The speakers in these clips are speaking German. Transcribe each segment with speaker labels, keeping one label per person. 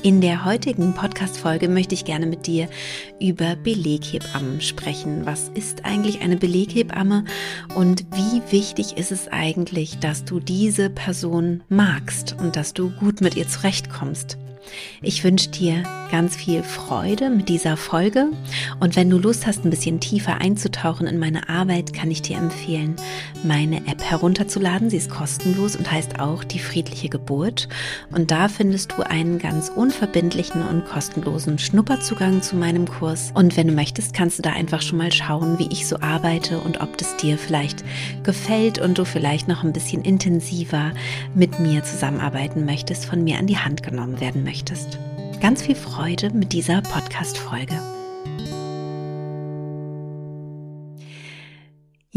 Speaker 1: In der heutigen Podcast-Folge möchte ich gerne mit dir über Beleghebammen sprechen. Was ist eigentlich eine Beleghebamme und wie wichtig ist es eigentlich, dass du diese Person magst und dass du gut mit ihr zurechtkommst? Ich wünsche dir ganz viel Freude mit dieser Folge und wenn du Lust hast, ein bisschen tiefer einzutauchen in meine Arbeit, kann ich dir empfehlen, meine App herunterzuladen. Sie ist kostenlos und heißt auch die friedliche Geburt und da findest du einen ganz unverbindlichen und kostenlosen Schnupperzugang zu meinem Kurs und wenn du möchtest, kannst du da einfach schon mal schauen, wie ich so arbeite und ob das dir vielleicht gefällt und du vielleicht noch ein bisschen intensiver mit mir zusammenarbeiten möchtest, von mir an die Hand genommen werden möchtest. Ganz viel Freude mit dieser Podcast-Folge.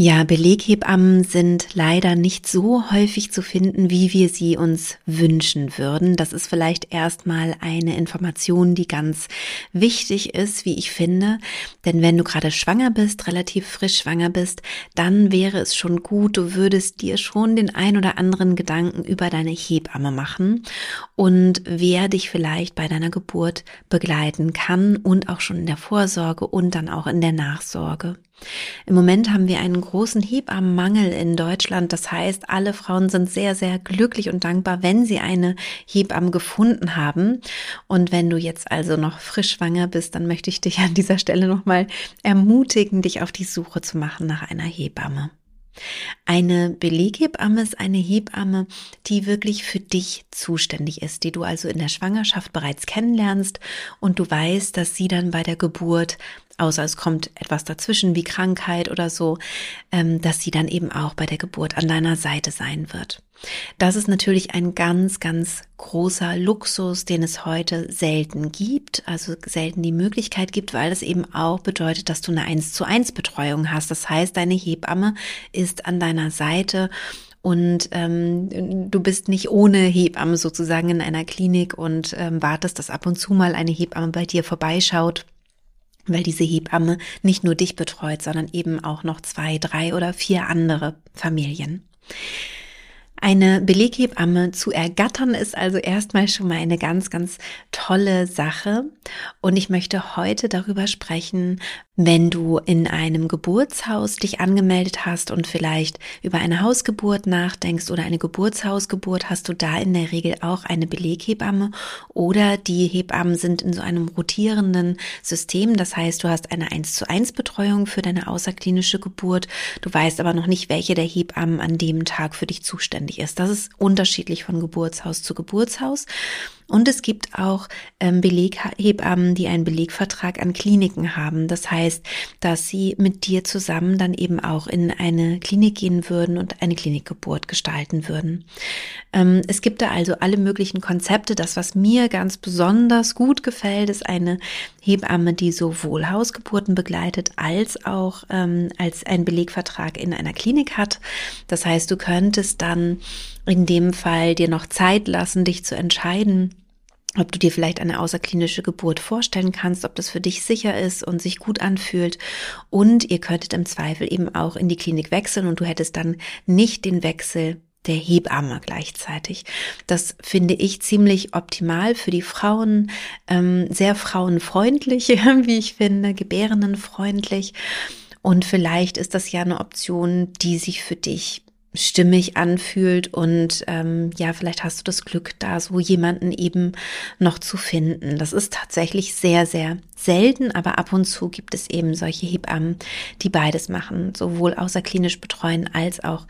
Speaker 1: Ja, Beleghebammen sind leider nicht so häufig zu finden, wie wir sie uns wünschen würden. Das ist vielleicht erstmal eine Information, die ganz wichtig ist, wie ich finde. Denn wenn du gerade schwanger bist, relativ frisch schwanger bist, dann wäre es schon gut, du würdest dir schon den ein oder anderen Gedanken über deine Hebamme machen und wer dich vielleicht bei deiner Geburt begleiten kann und auch schon in der Vorsorge und dann auch in der Nachsorge. Im Moment haben wir einen großen Hebammenmangel in Deutschland. Das heißt, alle Frauen sind sehr, sehr glücklich und dankbar, wenn sie eine Hebamme gefunden haben. Und wenn du jetzt also noch frisch schwanger bist, dann möchte ich dich an dieser Stelle nochmal ermutigen, dich auf die Suche zu machen nach einer Hebamme. Eine Beleghebamme ist eine Hebamme, die wirklich für dich zuständig ist, die du also in der Schwangerschaft bereits kennenlernst und du weißt, dass sie dann bei der Geburt außer es kommt etwas dazwischen wie Krankheit oder so, ähm, dass sie dann eben auch bei der Geburt an deiner Seite sein wird. Das ist natürlich ein ganz, ganz großer Luxus, den es heute selten gibt, also selten die Möglichkeit gibt, weil das eben auch bedeutet, dass du eine 1 zu 1 Betreuung hast. Das heißt, deine Hebamme ist an deiner Seite und ähm, du bist nicht ohne Hebamme sozusagen in einer Klinik und ähm, wartest, dass ab und zu mal eine Hebamme bei dir vorbeischaut weil diese Hebamme nicht nur dich betreut, sondern eben auch noch zwei, drei oder vier andere Familien. Eine Beleghebamme zu ergattern ist also erstmal schon mal eine ganz, ganz tolle Sache. Und ich möchte heute darüber sprechen, wenn du in einem Geburtshaus dich angemeldet hast und vielleicht über eine Hausgeburt nachdenkst oder eine Geburtshausgeburt, hast du da in der Regel auch eine Beleghebamme oder die Hebammen sind in so einem rotierenden System. Das heißt, du hast eine 1 zu 1 Betreuung für deine außerklinische Geburt. Du weißt aber noch nicht, welche der Hebammen an dem Tag für dich zuständig ist. Das ist unterschiedlich von Geburtshaus zu Geburtshaus. Und es gibt auch ähm, Beleghebammen, die einen Belegvertrag an Kliniken haben. Das heißt, dass sie mit dir zusammen dann eben auch in eine Klinik gehen würden und eine Klinikgeburt gestalten würden. Ähm, es gibt da also alle möglichen Konzepte. Das, was mir ganz besonders gut gefällt, ist eine Hebamme, die sowohl Hausgeburten begleitet als auch ähm, als ein Belegvertrag in einer Klinik hat. Das heißt, du könntest dann in dem Fall dir noch Zeit lassen, dich zu entscheiden, ob du dir vielleicht eine außerklinische Geburt vorstellen kannst, ob das für dich sicher ist und sich gut anfühlt. Und ihr könntet im Zweifel eben auch in die Klinik wechseln und du hättest dann nicht den Wechsel der Hebamme gleichzeitig. Das finde ich ziemlich optimal für die Frauen, ähm, sehr frauenfreundlich, wie ich finde, gebärendenfreundlich. Und vielleicht ist das ja eine Option, die sich für dich stimmig anfühlt und ähm, ja, vielleicht hast du das Glück, da so jemanden eben noch zu finden. Das ist tatsächlich sehr, sehr selten, aber ab und zu gibt es eben solche Hebammen, die beides machen, sowohl außerklinisch betreuen als auch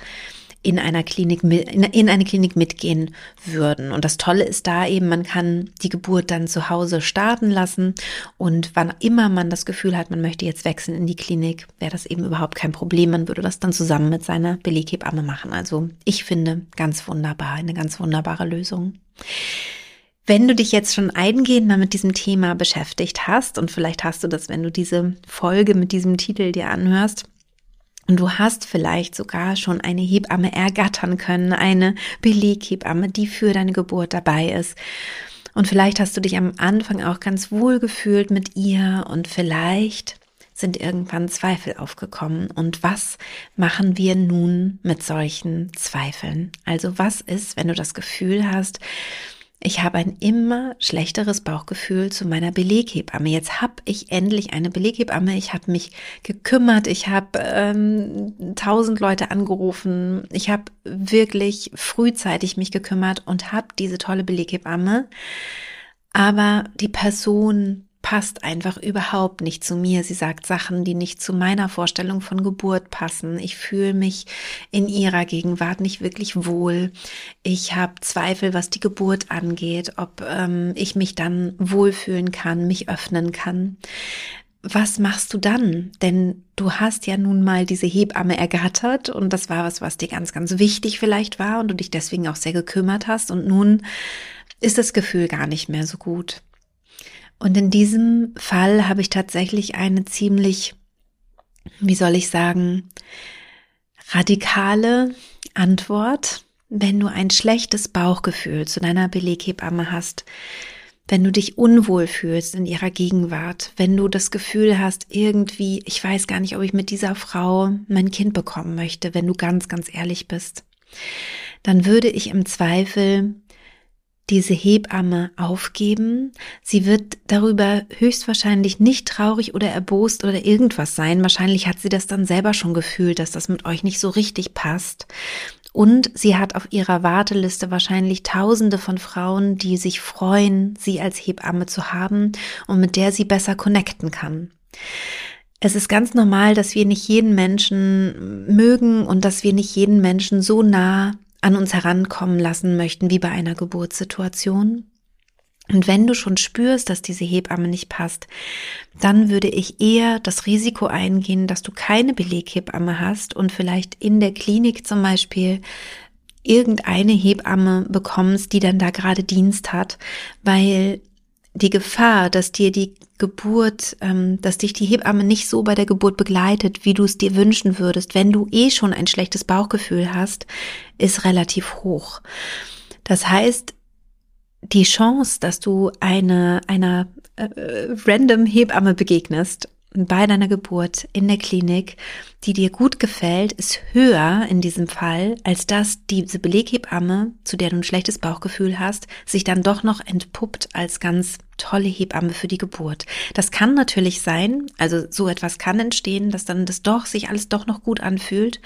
Speaker 1: in einer Klinik, in eine Klinik mitgehen würden. Und das Tolle ist da eben, man kann die Geburt dann zu Hause starten lassen und wann immer man das Gefühl hat, man möchte jetzt wechseln in die Klinik, wäre das eben überhaupt kein Problem. Man würde das dann zusammen mit seiner Beleghebamme machen. Also ich finde ganz wunderbar, eine ganz wunderbare Lösung. Wenn du dich jetzt schon eingehender mit diesem Thema beschäftigt hast, und vielleicht hast du das, wenn du diese Folge mit diesem Titel dir anhörst, und du hast vielleicht sogar schon eine Hebamme ergattern können, eine Beleghebamme, die für deine Geburt dabei ist. Und vielleicht hast du dich am Anfang auch ganz wohl gefühlt mit ihr und vielleicht sind irgendwann Zweifel aufgekommen. Und was machen wir nun mit solchen Zweifeln? Also was ist, wenn du das Gefühl hast, ich habe ein immer schlechteres Bauchgefühl zu meiner Beleghebamme. Jetzt habe ich endlich eine Beleghebamme. Ich habe mich gekümmert. Ich habe ähm, tausend Leute angerufen. Ich habe wirklich frühzeitig mich gekümmert und habe diese tolle Beleghebamme. Aber die Person passt einfach überhaupt nicht zu mir. Sie sagt Sachen, die nicht zu meiner Vorstellung von Geburt passen. Ich fühle mich in ihrer Gegenwart nicht wirklich wohl. Ich habe Zweifel, was die Geburt angeht, ob ähm, ich mich dann wohlfühlen kann, mich öffnen kann. Was machst du dann? Denn du hast ja nun mal diese Hebamme ergattert und das war was, was dir ganz, ganz wichtig vielleicht war und du dich deswegen auch sehr gekümmert hast und nun ist das Gefühl gar nicht mehr so gut. Und in diesem Fall habe ich tatsächlich eine ziemlich, wie soll ich sagen, radikale Antwort. Wenn du ein schlechtes Bauchgefühl zu deiner Beleghebamme hast, wenn du dich unwohl fühlst in ihrer Gegenwart, wenn du das Gefühl hast, irgendwie, ich weiß gar nicht, ob ich mit dieser Frau mein Kind bekommen möchte, wenn du ganz, ganz ehrlich bist, dann würde ich im Zweifel diese Hebamme aufgeben. Sie wird darüber höchstwahrscheinlich nicht traurig oder erbost oder irgendwas sein. Wahrscheinlich hat sie das dann selber schon gefühlt, dass das mit euch nicht so richtig passt. Und sie hat auf ihrer Warteliste wahrscheinlich Tausende von Frauen, die sich freuen, sie als Hebamme zu haben und mit der sie besser connecten kann. Es ist ganz normal, dass wir nicht jeden Menschen mögen und dass wir nicht jeden Menschen so nah an uns herankommen lassen möchten, wie bei einer Geburtssituation. Und wenn du schon spürst, dass diese Hebamme nicht passt, dann würde ich eher das Risiko eingehen, dass du keine Beleghebamme hast und vielleicht in der Klinik zum Beispiel irgendeine Hebamme bekommst, die dann da gerade Dienst hat, weil die Gefahr, dass dir die Geburt, ähm, dass dich die Hebamme nicht so bei der Geburt begleitet, wie du es dir wünschen würdest, wenn du eh schon ein schlechtes Bauchgefühl hast, ist relativ hoch. Das heißt, die Chance, dass du eine, einer äh, random Hebamme begegnest bei deiner Geburt in der Klinik, die dir gut gefällt, ist höher in diesem Fall, als dass diese Beleghebamme, zu der du ein schlechtes Bauchgefühl hast, sich dann doch noch entpuppt als ganz tolle Hebamme für die Geburt. Das kann natürlich sein, also so etwas kann entstehen, dass dann das doch sich alles doch noch gut anfühlt.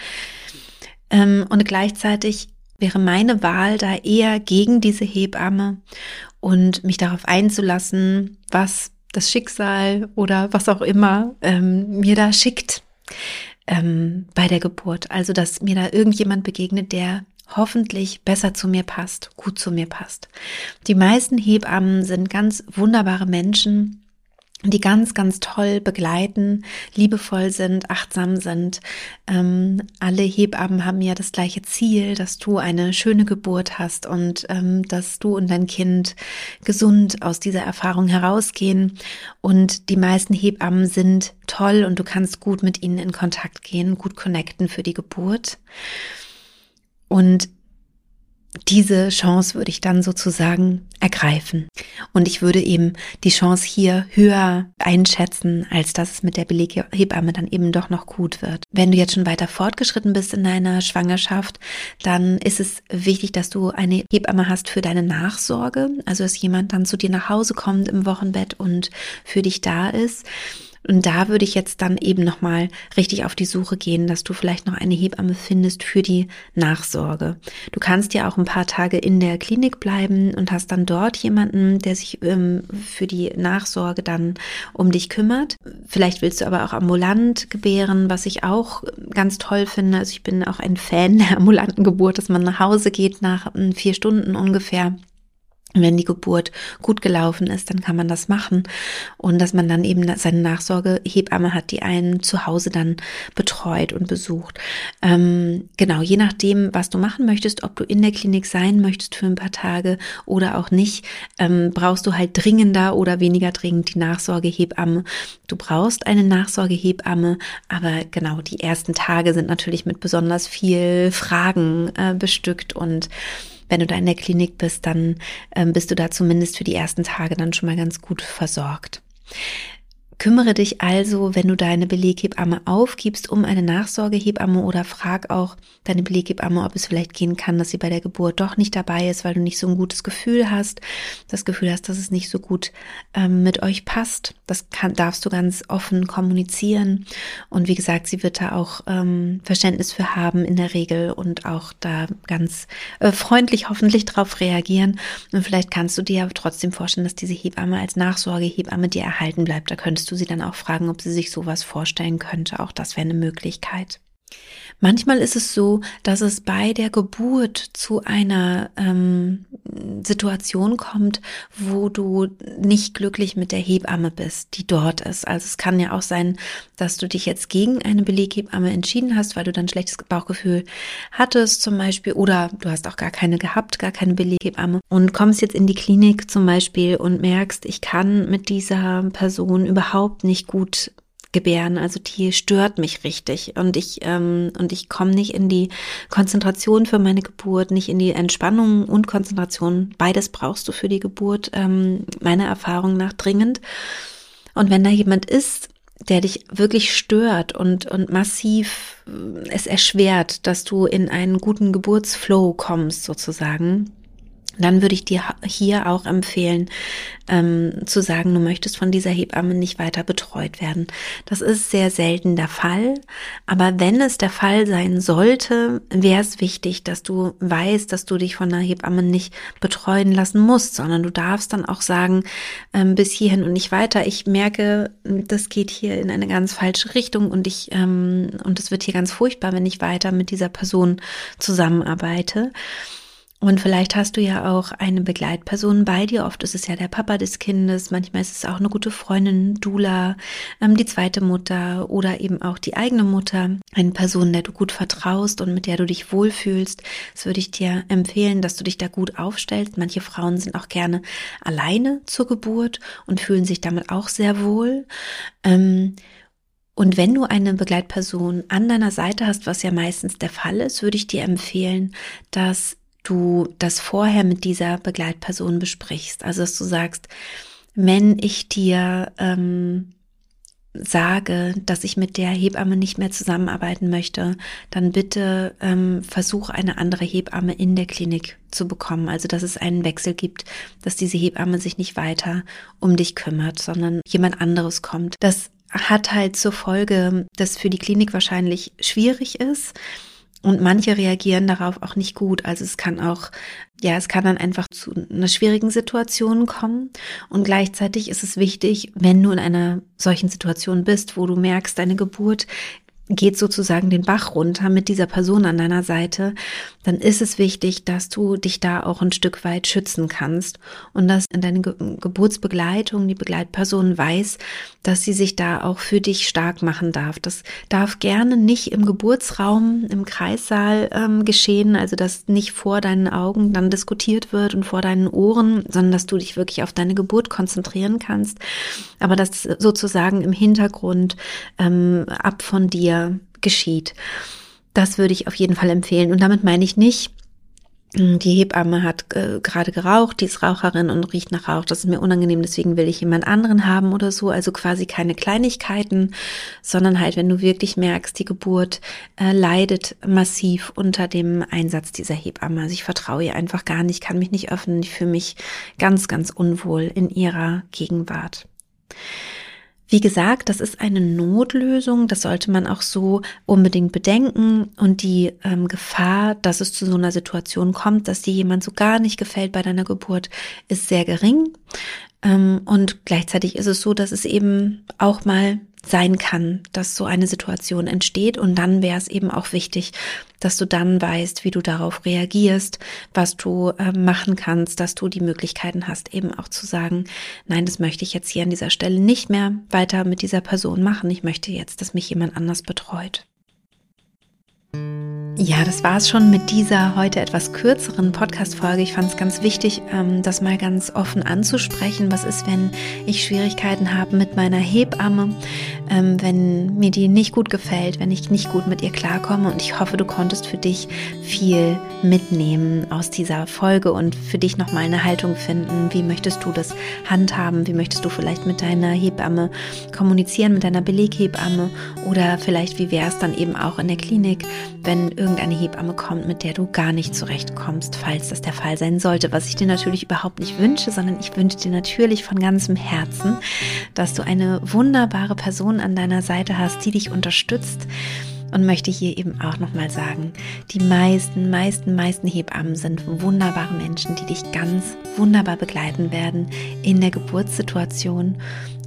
Speaker 1: Ähm, und gleichzeitig wäre meine Wahl da eher gegen diese Hebamme und mich darauf einzulassen, was das Schicksal oder was auch immer ähm, mir da schickt ähm, bei der Geburt. Also, dass mir da irgendjemand begegnet, der hoffentlich besser zu mir passt, gut zu mir passt. Die meisten Hebammen sind ganz wunderbare Menschen, die ganz, ganz toll begleiten, liebevoll sind, achtsam sind. Ähm, alle Hebammen haben ja das gleiche Ziel, dass du eine schöne Geburt hast und ähm, dass du und dein Kind gesund aus dieser Erfahrung herausgehen. Und die meisten Hebammen sind toll und du kannst gut mit ihnen in Kontakt gehen, gut connecten für die Geburt. Und diese Chance würde ich dann sozusagen ergreifen. Und ich würde eben die Chance hier höher einschätzen, als dass es mit der Beleghebamme dann eben doch noch gut wird. Wenn du jetzt schon weiter fortgeschritten bist in deiner Schwangerschaft, dann ist es wichtig, dass du eine Hebamme hast für deine Nachsorge. Also, dass jemand dann zu dir nach Hause kommt im Wochenbett und für dich da ist. Und da würde ich jetzt dann eben nochmal richtig auf die Suche gehen, dass du vielleicht noch eine Hebamme findest für die Nachsorge. Du kannst ja auch ein paar Tage in der Klinik bleiben und hast dann dort jemanden, der sich ähm, für die Nachsorge dann um dich kümmert. Vielleicht willst du aber auch ambulant gebären, was ich auch ganz toll finde. Also ich bin auch ein Fan der ambulanten Geburt, dass man nach Hause geht nach ähm, vier Stunden ungefähr wenn die Geburt gut gelaufen ist, dann kann man das machen und dass man dann eben seine Nachsorgehebamme hat, die einen zu Hause dann betreut und besucht. Ähm, genau, je nachdem, was du machen möchtest, ob du in der Klinik sein möchtest für ein paar Tage oder auch nicht, ähm, brauchst du halt dringender oder weniger dringend die Nachsorgehebamme. Du brauchst eine Nachsorgehebamme, aber genau, die ersten Tage sind natürlich mit besonders viel Fragen äh, bestückt und wenn du da in der Klinik bist, dann ähm, bist du da zumindest für die ersten Tage dann schon mal ganz gut versorgt. Kümmere dich also, wenn du deine Beleghebamme aufgibst, um eine Nachsorgehebamme oder frag auch deine Beleghebamme, ob es vielleicht gehen kann, dass sie bei der Geburt doch nicht dabei ist, weil du nicht so ein gutes Gefühl hast, das Gefühl hast, dass es nicht so gut ähm, mit euch passt. Das kann, darfst du ganz offen kommunizieren. Und wie gesagt, sie wird da auch ähm, Verständnis für haben in der Regel und auch da ganz äh, freundlich hoffentlich drauf reagieren. Und vielleicht kannst du dir aber trotzdem vorstellen, dass diese Hebamme als Nachsorgehebamme dir erhalten bleibt. Da könntest du sie dann auch fragen, ob sie sich sowas vorstellen könnte. Auch das wäre eine Möglichkeit. Manchmal ist es so, dass es bei der Geburt zu einer ähm, Situation kommt, wo du nicht glücklich mit der Hebamme bist, die dort ist. Also es kann ja auch sein, dass du dich jetzt gegen eine Beleghebamme entschieden hast, weil du dann schlechtes Bauchgefühl hattest zum Beispiel oder du hast auch gar keine gehabt, gar keine Beleghebamme und kommst jetzt in die Klinik zum Beispiel und merkst, ich kann mit dieser Person überhaupt nicht gut gebären. Also die stört mich richtig und ich ähm, und ich komme nicht in die Konzentration für meine Geburt, nicht in die Entspannung und Konzentration. Beides brauchst du für die Geburt, ähm, meiner Erfahrung nach dringend. Und wenn da jemand ist, der dich wirklich stört und, und massiv äh, es erschwert, dass du in einen guten Geburtsflow kommst, sozusagen, dann würde ich dir hier auch empfehlen, ähm, zu sagen, du möchtest von dieser Hebamme nicht weiter betreut werden. Das ist sehr selten der Fall, aber wenn es der Fall sein sollte, wäre es wichtig, dass du weißt, dass du dich von einer Hebamme nicht betreuen lassen musst, sondern du darfst dann auch sagen, ähm, bis hierhin und nicht weiter. Ich merke, das geht hier in eine ganz falsche Richtung und ich ähm, und es wird hier ganz furchtbar, wenn ich weiter mit dieser Person zusammenarbeite. Und vielleicht hast du ja auch eine Begleitperson bei dir. Oft ist es ja der Papa des Kindes, manchmal ist es auch eine gute Freundin, Dula, ähm, die zweite Mutter oder eben auch die eigene Mutter. Eine Person, der du gut vertraust und mit der du dich wohlfühlst. Das würde ich dir empfehlen, dass du dich da gut aufstellst. Manche Frauen sind auch gerne alleine zur Geburt und fühlen sich damit auch sehr wohl. Ähm, und wenn du eine Begleitperson an deiner Seite hast, was ja meistens der Fall ist, würde ich dir empfehlen, dass du das vorher mit dieser Begleitperson besprichst. Also dass du sagst, wenn ich dir ähm, sage, dass ich mit der Hebamme nicht mehr zusammenarbeiten möchte, dann bitte ähm, versuch eine andere Hebamme in der Klinik zu bekommen. Also dass es einen Wechsel gibt, dass diese Hebamme sich nicht weiter um dich kümmert, sondern jemand anderes kommt. Das hat halt zur Folge, dass für die Klinik wahrscheinlich schwierig ist und manche reagieren darauf auch nicht gut. Also es kann auch, ja, es kann dann einfach zu einer schwierigen Situation kommen. Und gleichzeitig ist es wichtig, wenn du in einer solchen Situation bist, wo du merkst, deine Geburt geht sozusagen den Bach runter mit dieser Person an deiner Seite, dann ist es wichtig, dass du dich da auch ein Stück weit schützen kannst und dass in deine Ge Geburtsbegleitung die Begleitperson weiß, dass sie sich da auch für dich stark machen darf. Das darf gerne nicht im Geburtsraum, im Kreissaal ähm, geschehen, also dass nicht vor deinen Augen dann diskutiert wird und vor deinen Ohren, sondern dass du dich wirklich auf deine Geburt konzentrieren kannst, aber dass sozusagen im Hintergrund ähm, ab von dir geschieht. Das würde ich auf jeden Fall empfehlen. Und damit meine ich nicht, hm, die Hebamme hat äh, gerade geraucht, die ist Raucherin und riecht nach Rauch. Das ist mir unangenehm, deswegen will ich jemand anderen haben oder so. Also quasi keine Kleinigkeiten, sondern halt, wenn du wirklich merkst, die Geburt äh, leidet massiv unter dem Einsatz dieser Hebamme. Also ich vertraue ihr einfach gar nicht, kann mich nicht öffnen. Ich fühle mich ganz, ganz unwohl in ihrer Gegenwart. Wie gesagt, das ist eine Notlösung, das sollte man auch so unbedingt bedenken und die ähm, Gefahr, dass es zu so einer Situation kommt, dass dir jemand so gar nicht gefällt bei deiner Geburt, ist sehr gering. Ähm, und gleichzeitig ist es so, dass es eben auch mal sein kann, dass so eine Situation entsteht. Und dann wäre es eben auch wichtig, dass du dann weißt, wie du darauf reagierst, was du äh, machen kannst, dass du die Möglichkeiten hast, eben auch zu sagen, nein, das möchte ich jetzt hier an dieser Stelle nicht mehr weiter mit dieser Person machen. Ich möchte jetzt, dass mich jemand anders betreut. Ja, das war es schon mit dieser heute etwas kürzeren Podcast-Folge. Ich fand es ganz wichtig, ähm, das mal ganz offen anzusprechen. Was ist, wenn ich Schwierigkeiten habe mit meiner Hebamme, ähm, wenn mir die nicht gut gefällt, wenn ich nicht gut mit ihr klarkomme? Und ich hoffe, du konntest für dich viel mitnehmen aus dieser Folge und für dich nochmal eine Haltung finden. Wie möchtest du das handhaben? Wie möchtest du vielleicht mit deiner Hebamme kommunizieren, mit deiner Beleghebamme? Oder vielleicht, wie wäre es dann eben auch in der Klinik, wenn irgendeine Hebamme kommt, mit der du gar nicht zurechtkommst, falls das der Fall sein sollte, was ich dir natürlich überhaupt nicht wünsche, sondern ich wünsche dir natürlich von ganzem Herzen, dass du eine wunderbare Person an deiner Seite hast, die dich unterstützt, und möchte hier eben auch nochmal sagen, die meisten, meisten, meisten Hebammen sind wunderbare Menschen, die dich ganz wunderbar begleiten werden in der Geburtssituation.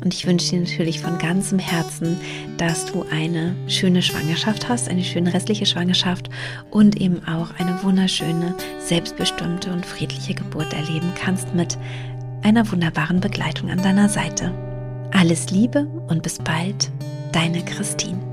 Speaker 1: Und ich wünsche dir natürlich von ganzem Herzen, dass du eine schöne Schwangerschaft hast, eine schöne restliche Schwangerschaft und eben auch eine wunderschöne, selbstbestimmte und friedliche Geburt erleben kannst mit einer wunderbaren Begleitung an deiner Seite. Alles Liebe und bis bald, deine Christine.